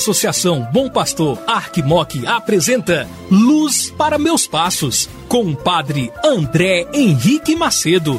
Associação Bom Pastor Arquimoc apresenta Luz para Meus Passos, com o padre André Henrique Macedo.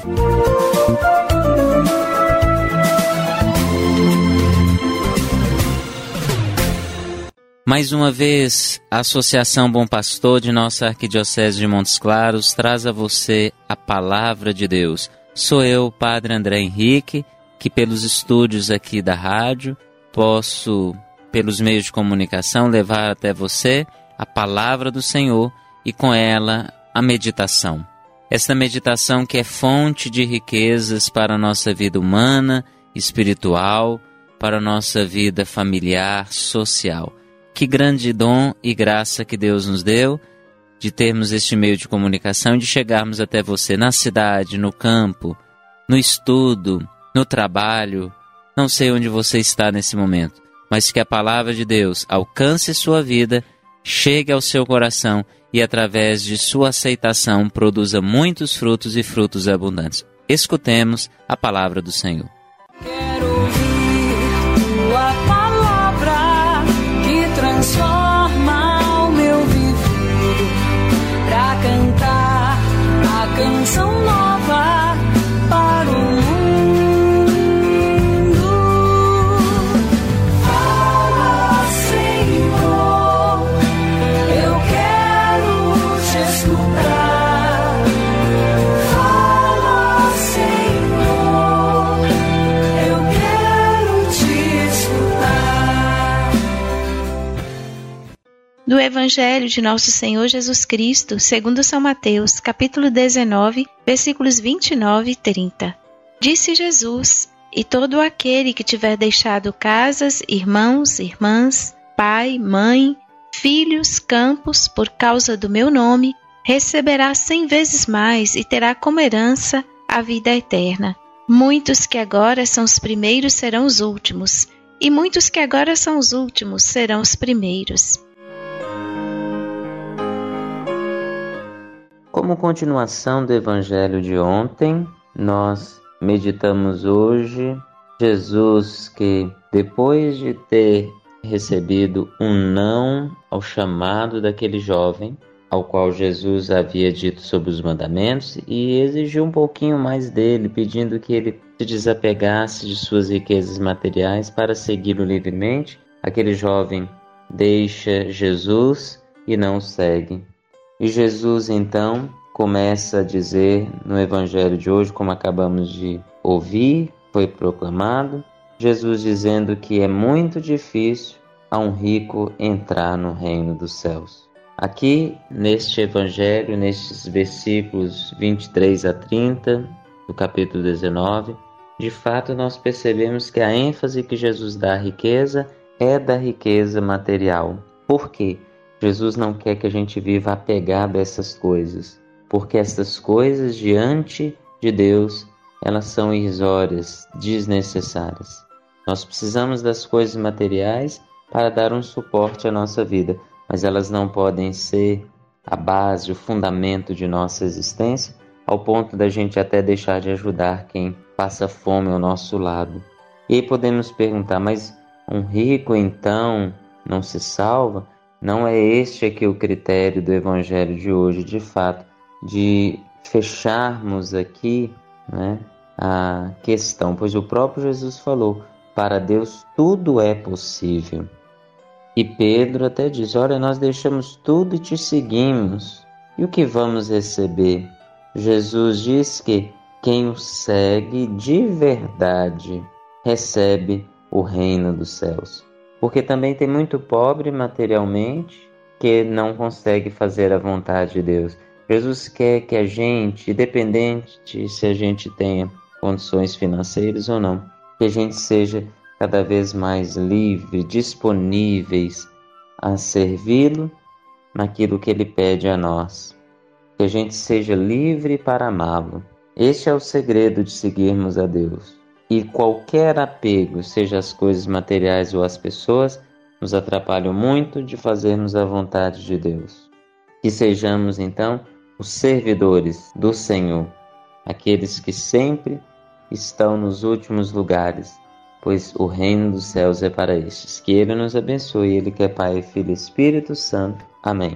Mais uma vez, a Associação Bom Pastor de nossa Arquidiocese de Montes Claros traz a você a palavra de Deus. Sou eu, Padre André Henrique, que pelos estúdios aqui da rádio posso pelos meios de comunicação, levar até você a palavra do Senhor e com ela a meditação. Esta meditação que é fonte de riquezas para a nossa vida humana, espiritual, para a nossa vida familiar, social. Que grande dom e graça que Deus nos deu de termos este meio de comunicação e de chegarmos até você na cidade, no campo, no estudo, no trabalho. Não sei onde você está nesse momento, mas que a palavra de Deus alcance sua vida, chegue ao seu coração e, através de sua aceitação, produza muitos frutos e frutos abundantes. Escutemos a palavra do Senhor. Quero do Evangelho de Nosso Senhor Jesus Cristo, segundo São Mateus, capítulo 19, versículos 29 e 30. Disse Jesus: E todo aquele que tiver deixado casas, irmãos, irmãs, pai, mãe, filhos, campos, por causa do meu nome, receberá cem vezes mais e terá como herança a vida eterna. Muitos que agora são os primeiros serão os últimos, e muitos que agora são os últimos serão os primeiros. Como continuação do evangelho de ontem, nós meditamos hoje Jesus que, depois de ter recebido um não ao chamado daquele jovem, ao qual Jesus havia dito sobre os mandamentos, e exigiu um pouquinho mais dele, pedindo que ele se desapegasse de suas riquezas materiais para segui-lo livremente, aquele jovem deixa Jesus e não segue. E Jesus então começa a dizer no evangelho de hoje, como acabamos de ouvir, foi proclamado, Jesus dizendo que é muito difícil a um rico entrar no reino dos céus. Aqui neste evangelho, nestes versículos 23 a 30 do capítulo 19, de fato nós percebemos que a ênfase que Jesus dá à riqueza é da riqueza material. Por quê? Jesus não quer que a gente viva apegado a essas coisas, porque essas coisas diante de Deus, elas são irrisórias, desnecessárias. Nós precisamos das coisas materiais para dar um suporte à nossa vida, mas elas não podem ser a base, o fundamento de nossa existência, ao ponto da gente até deixar de ajudar quem passa fome ao nosso lado. E aí podemos perguntar, mas um rico então não se salva? Não é este aqui o critério do evangelho de hoje, de fato, de fecharmos aqui né, a questão, pois o próprio Jesus falou: para Deus tudo é possível. E Pedro até diz: Olha, nós deixamos tudo e te seguimos. E o que vamos receber? Jesus diz que quem o segue de verdade recebe o reino dos céus. Porque também tem muito pobre materialmente que não consegue fazer a vontade de Deus. Jesus quer que a gente, independente se a gente tenha condições financeiras ou não, que a gente seja cada vez mais livre, disponíveis a servi-lo naquilo que Ele pede a nós. Que a gente seja livre para amá-lo. Este é o segredo de seguirmos a Deus. E qualquer apego, seja às coisas materiais ou às pessoas, nos atrapalham muito de fazermos a vontade de Deus. Que sejamos, então, os servidores do Senhor, aqueles que sempre estão nos últimos lugares, pois o reino dos céus é para estes. Que Ele nos abençoe, Ele que é Pai, Filho e Espírito Santo. Amém.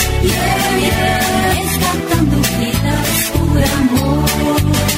yeah, yeah, resgatando vidas por amor.